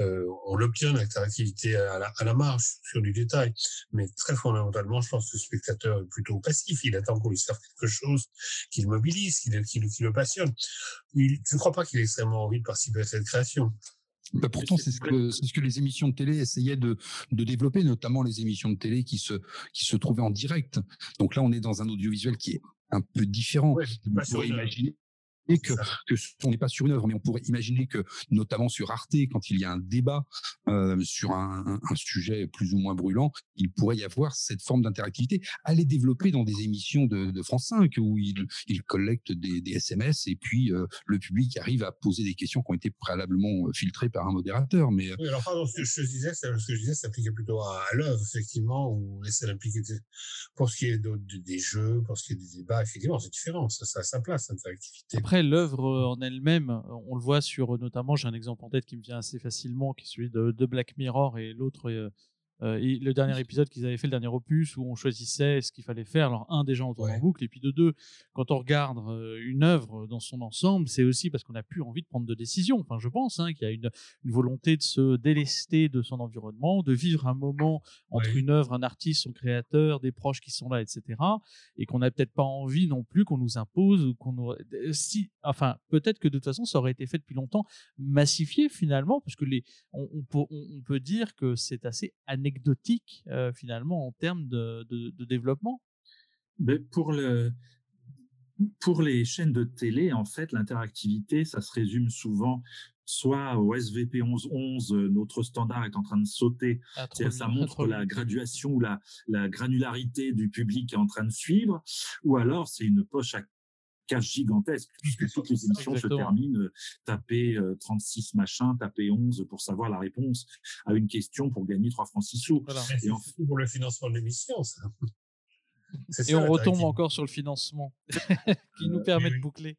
euh, on l'obtient l'interactivité à la, à la marge sur du détail, mais très fondamentalement, je pense que le spectateur est plutôt passif. Il attend qu'on lui serve quelque chose qui le mobilise, qui le, qui le, passionne. Il, je ne crois pas qu'il ait extrêmement envie de participer à cette création. Bah pourtant, c'est ce, que, ce que les émissions de télé essayaient de, de, développer, notamment les émissions de télé qui se, qui se trouvaient en direct. Donc là, on est dans un audiovisuel qui est un peu différent. Ouais, on pourrait imaginer que, que on n'est pas sur une œuvre, mais on pourrait imaginer que, notamment sur Arte, quand il y a un débat euh, sur un, un, sujet plus ou moins brûlant, il pourrait y avoir cette forme d'interactivité. Aller développer dans des émissions de, de France 5 où il, il collecte des, des, SMS et puis euh, le public arrive à poser des questions qui ont été préalablement euh, filtrées par un modérateur. Mais oui, alors pardon, ce que je disais, ce que je disais, s'appliquait plutôt à, à l'œuvre, effectivement, où laisser l'impliquer. Pour ce qui est de, des jeux, pour ce qui est des débats, effectivement, c'est différent. Ça, ça a sa place, l'interactivité. Après, l'œuvre en elle-même, on le voit sur notamment, j'ai un exemple en tête qui me vient assez facilement, qui est celui de, de Black Mirror et l'autre euh, et le dernier épisode qu'ils avaient fait, le dernier opus, où on choisissait ce qu'il fallait faire. Alors, un, déjà, on tourne en boucle. Et puis, de deux, quand on regarde euh, une œuvre dans son ensemble, c'est aussi parce qu'on n'a plus envie de prendre de décision. Enfin, je pense hein, qu'il y a une, volonté de se délester de son environnement, de vivre un moment entre une œuvre, un artiste, son créateur, des proches qui sont là, etc. Et qu'on n'a peut-être pas envie non plus qu'on nous impose ou qu'on euh, si, enfin, peut-être que de toute façon, ça aurait été fait depuis longtemps, massifié finalement, parce que les, on, on peut dire que c'est assez anecdotique euh, finalement en termes de, développement. Mais pour, le, pour les chaînes de télé, en fait, l'interactivité, ça se résume souvent soit au SVP 1111, euh, notre standard est en train de sauter, ah, ça <laughs> montre la graduation ou la, la granularité du public qui est en train de suivre, ou alors c'est une poche à cache gigantesque, puisque toutes les émissions se terminent, euh, taper 36 euh, machin, taper 11 pour savoir la réponse à une question pour gagner 3 francs 6 sous. Et en... pour le financement de l'émission, ça. <laughs> Et on retombe encore sur le financement <laughs> qui nous euh, permet de boucler.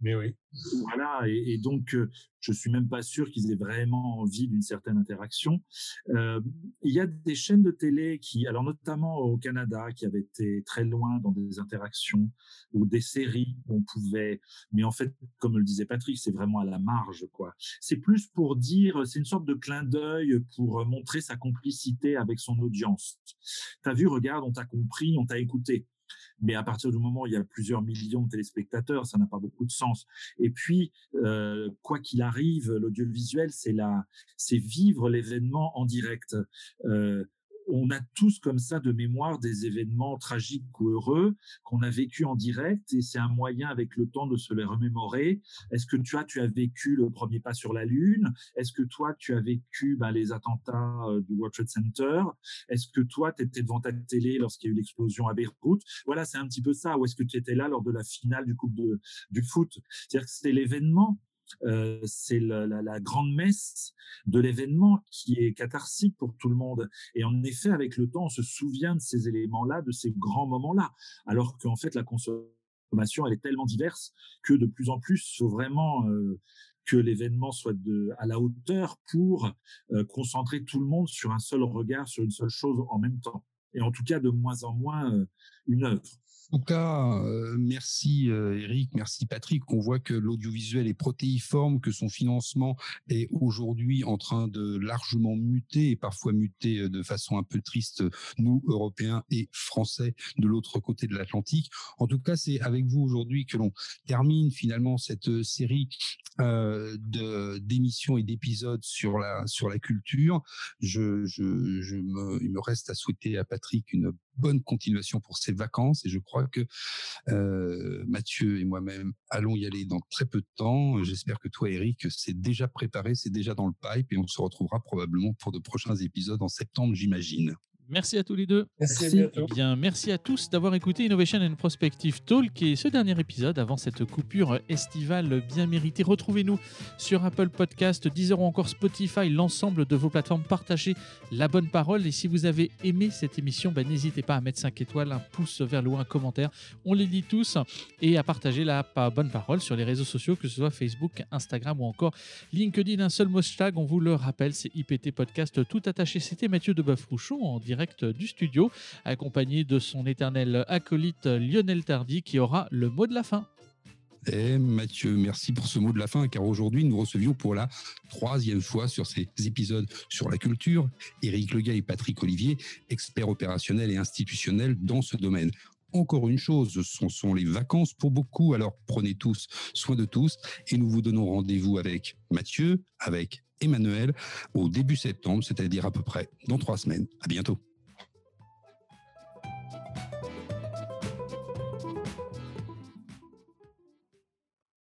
Mais oui. Voilà, et, donc je je suis même pas sûr qu'ils aient vraiment envie d'une certaine interaction. il y a des chaînes de télé qui, alors notamment au Canada, qui avaient été très loin dans des interactions ou des séries où on pouvait, mais en fait, comme le disait Patrick, c'est vraiment à la marge, quoi. C'est plus pour dire, c'est une sorte de clin d'œil pour montrer sa complicité avec son audience. T'as vu, regarde, on t'a compris, on t'a écouté. Mais à partir du moment où il y a plusieurs millions de téléspectateurs, ça n'a pas beaucoup de sens. Et puis, euh, quoi qu'il arrive, l'audiovisuel, c'est la, c'est vivre l'événement en direct. Euh, on a tous comme ça de mémoire des événements tragiques ou heureux qu'on a vécu en direct et c'est un moyen avec le temps de se les remémorer. Est-ce que as, tu as vécu le premier pas sur la Lune? Est-ce que toi, tu as vécu ben, les attentats euh, du World Trade Center? Est-ce que toi, tu étais devant ta télé lorsqu'il y a eu l'explosion à Beyrouth? Voilà, c'est un petit peu ça. Ou est-ce que tu étais là lors de la finale du Coupe de, du foot? C'est-à-dire que c'est l'événement euh, c'est la, grande messe de l'événement qui est catharsique pour tout le monde. Et en effet, avec le temps, on se souvient de ces éléments-là, de ces grands moments-là, alors qu'en fait, la consommation, elle est tellement diverse que de plus en plus, il faut vraiment euh, que l'événement soit à la hauteur pour euh, concentrer tout le monde sur un seul regard, sur une seule chose en même temps. Et en tout cas, de moins en moins une œuvre. En tout cas, euh, merci euh, Eric, merci Patrick. On voit que l'audiovisuel est protéiforme, que son financement est aujourd'hui en train de largement muter et parfois muter euh, de façon un peu triste, nous, Européens et Français, de l'autre côté de l'Atlantique. En tout cas, c'est avec vous aujourd'hui que l'on termine finalement cette série de d'émissions et d'épisodes sur la sur la culture. Je, je, je me, il me reste à souhaiter à Patrick une bonne continuation pour ses vacances et je crois que euh, Mathieu et moi-même allons y aller dans très peu de temps. J'espère que toi, Eric, c'est déjà préparé, c'est déjà dans le pipe et on se retrouvera probablement pour de prochains épisodes en septembre, j'imagine. Merci à tous les deux. Merci. À eh bien, merci à tous d'avoir écouté Innovation and Prospective Talk et ce dernier épisode avant cette coupure estivale bien méritée. Retrouvez-nous sur Apple Podcast, Deezer ou encore Spotify, l'ensemble de vos plateformes. Partagez la bonne parole et si vous avez aimé cette émission, ben, n'hésitez pas à mettre 5 étoiles, un pouce vers le haut, un commentaire. On les lit tous et à partager la bonne parole sur les réseaux sociaux, que ce soit Facebook, Instagram ou encore LinkedIn. Un seul hashtag, on vous le rappelle, c'est IPT Podcast tout attaché. C'était Mathieu de Rouchon en direct du studio, accompagné de son éternel acolyte Lionel Tardy, qui aura le mot de la fin. Et Mathieu, merci pour ce mot de la fin, car aujourd'hui, nous recevions pour la troisième fois sur ces épisodes sur la culture Éric Legay et Patrick Olivier, experts opérationnels et institutionnels dans ce domaine. Encore une chose, ce sont les vacances pour beaucoup, alors prenez tous soin de tous et nous vous donnons rendez-vous avec Mathieu, avec Emmanuel au début septembre, c'est-à-dire à peu près dans trois semaines. À bientôt.